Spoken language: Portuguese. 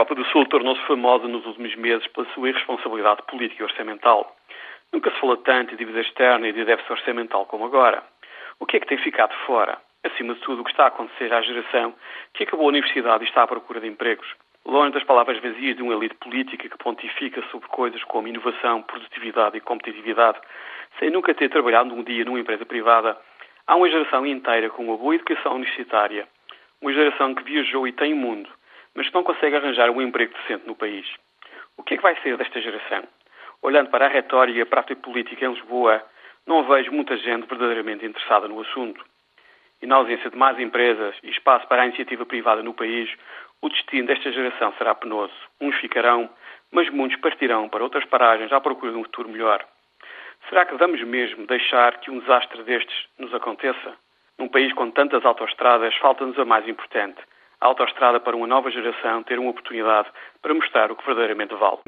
Europa do Sul tornou-se famosa nos últimos meses pela sua irresponsabilidade política e orçamental. Nunca se falou tanto de dívida externa e de déficit orçamental como agora. O que é que tem ficado fora? Acima de tudo, o que está a acontecer à geração que acabou a universidade e está à procura de empregos. Longe das palavras vazias de uma elite política que pontifica sobre coisas como inovação, produtividade e competitividade, sem nunca ter trabalhado um dia numa empresa privada, há uma geração inteira com uma boa educação universitária, uma geração que viajou e tem o mundo, mas que não consegue arranjar um emprego decente no país. O que é que vai ser desta geração? Olhando para a retórica e a prática política em Lisboa, não vejo muita gente verdadeiramente interessada no assunto. E na ausência de mais empresas e espaço para a iniciativa privada no país, o destino desta geração será penoso. Uns ficarão, mas muitos partirão para outras paragens à procura de um futuro melhor. Será que vamos mesmo deixar que um desastre destes nos aconteça? Num país com tantas autoestradas, falta-nos a mais importante, a autoestrada para uma nova geração ter uma oportunidade para mostrar o que verdadeiramente vale.